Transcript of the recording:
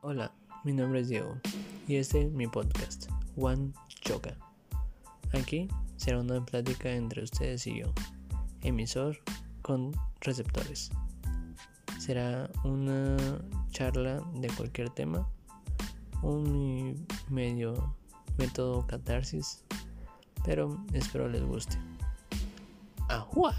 Hola, mi nombre es Diego y este es mi podcast, One Choca. Aquí será una plática entre ustedes y yo, emisor con receptores. Será una charla de cualquier tema, un medio método catarsis, pero espero les guste. ¡Ajua!